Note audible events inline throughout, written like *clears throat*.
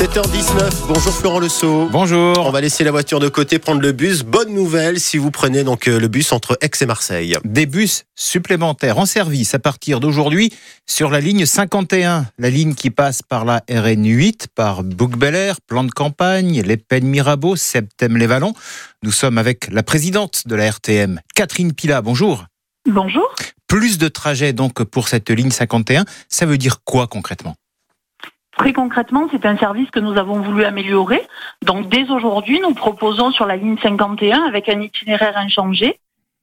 7h19, bonjour Florent Le Sceau. Bonjour. On va laisser la voiture de côté, prendre le bus. Bonne nouvelle si vous prenez donc euh, le bus entre Aix et Marseille. Des bus supplémentaires en service à partir d'aujourd'hui sur la ligne 51, la ligne qui passe par la RN 8, par Bouc-Bel-Air, Plan de Campagne, Les Pennes Mirabeau, Septem-les-Vallons. Nous sommes avec la présidente de la RTM, Catherine Pila. Bonjour. Bonjour. Plus de trajets donc pour cette ligne 51, ça veut dire quoi concrètement? Très concrètement, c'est un service que nous avons voulu améliorer. Donc dès aujourd'hui, nous proposons sur la ligne 51, avec un itinéraire inchangé,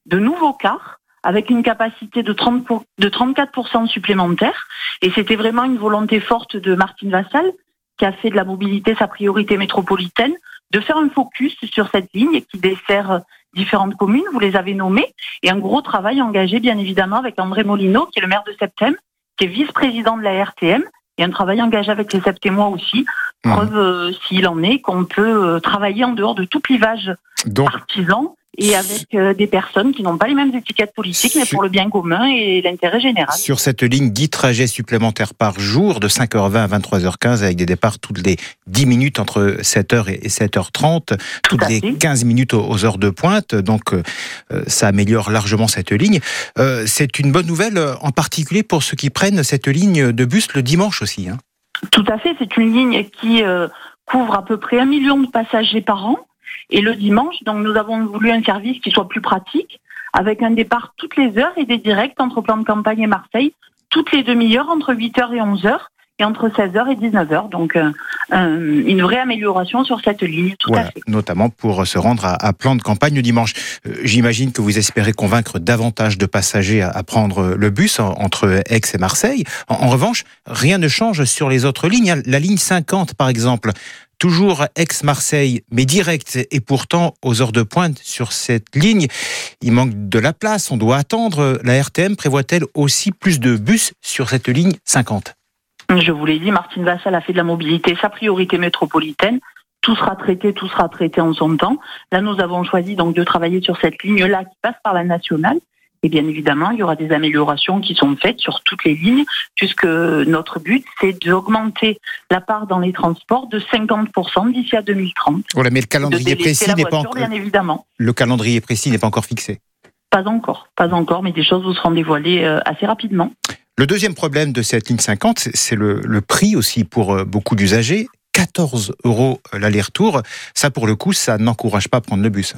de nouveaux cars avec une capacité de, 30 pour- de 34% supplémentaire. Et c'était vraiment une volonté forte de Martine Vassal, qui a fait de la mobilité sa priorité métropolitaine, de faire un focus sur cette ligne qui dessert différentes communes, vous les avez nommées, et un gros travail engagé bien évidemment avec André Molino, qui est le maire de Septem, qui est vice-président de la RTM, et un travail engagé avec les Septémois aussi, Mhm. Preuve euh, s'il en est qu'on peut euh, travailler en dehors de tout clivage Donc, partisan et avec euh, des personnes qui n'ont pas les mêmes étiquettes politiques, mais pour le bien commun et l'intérêt général. sur cette ligne, 10 trajets supplémentaires par jour de 5h20 à 23h15 avec des départs toutes les 10 minutes entre 7h et 7h30, toutes les fait. 15 minutes aux- heures de pointe. Donc, euh, ça améliore largement cette ligne. Euh, C'est une bonne nouvelle, en particulier pour ceux qui prennent cette ligne de bus le dimanche aussi. hein. Tout à fait, c'est une ligne qui euh, couvre à peu près un million de passagers par an. Et le dimanche, donc nous avons voulu un service qui soit plus pratique, avec un départ toutes les heures et des directs entre plan de campagne et Marseille, toutes les demi-heures entre 8h et 11h et entre 16h et 19h. Donc euh, euh, une vraie amélioration sur cette ligne, tout à fait. notamment pour se rendre à, à plan de campagne dimanche. Euh, J'imagine que vous espérez convaincre davantage de passagers à, à prendre le bus en- entre Aix et Marseille. En, en revanche, rien ne change sur les autres lignes. hein. La ligne 50, par exemple, toujours Aix-Marseille, mais direct. Et pourtant, aux heures de pointe sur cette ligne, il manque de la place. On doit attendre. La RTM prévoit-elle aussi plus de bus sur cette ligne 50 Je vous l'ai dit, Martine Vassal a fait de la mobilité sa priorité métropolitaine. Tout sera traité, tout sera traité en son temps. Là, nous avons choisi donc de travailler sur cette ligne-là qui passe par la nationale. Et bien évidemment, il y aura des améliorations qui sont faites sur toutes les lignes, puisque notre but, c'est d'augmenter la part dans les transports de 50% d'ici à 2030. Voilà, mais le calendrier précis n'est pas encore. bien évidemment. Le calendrier précis n'est pas encore fixé. Pas encore, pas encore, mais des choses vous seront dévoilées euh, assez rapidement. Le deuxième problème de cette ligne 50, c'est- le, prix aussi pour euh, beaucoup d'usagers. 14 euros l'aller-retour. Ça, pour le coup, ça n'encourage pas à prendre le bus.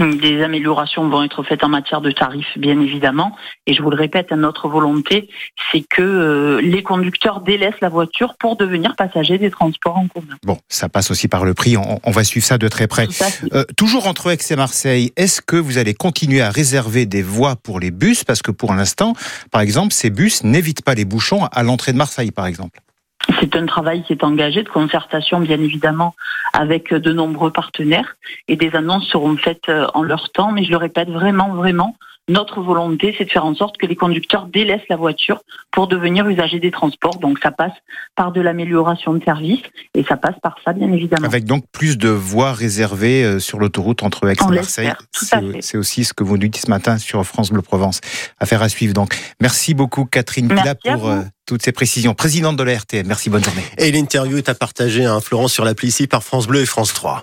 *clears throat* Des améliorations vont être faites en matière de tarifs, bien évidemment. Et je vous le répète, notre volonté, c'est que euh, les conducteurs délaissent la voiture pour devenir passagers des transports en commun. Bon, ça passe aussi par le prix. On, on va suivre ça de très près. Euh, toujours entre Aix et Marseille, est-ce que vous allez continuer à réserver des voies pour les bus? Parce que pour l'instant, par exemple, ces bus n'évitent pas les bouchons à l'entrée de Marseille, par exemple. C'est un travail qui est engagé de concertation, bien évidemment, avec de nombreux partenaires. Et des annonces seront faites euh, en leur temps. Mais je le répète, vraiment, vraiment, notre volonté, c'est de faire en sorte que les conducteurs délaissent la voiture pour devenir usagers des transports. Donc ça passe par de l'amélioration de services et ça passe par ça, bien évidemment. Avec donc plus de voies réservées euh, sur l'autoroute entre Aix On et Marseille. l'espère, tout à C'est fait. c'est aussi ce que vous nous dites ce matin sur France Bleu Provence. Affaire à suivre donc. Merci beaucoup Catherine Pila pour euh, toutes ces précisions. Présidente de la RTM, merci, bonne journée. Et l'interview est à partager, hein, Florent, sur l'appli ici par France Bleu et France 3.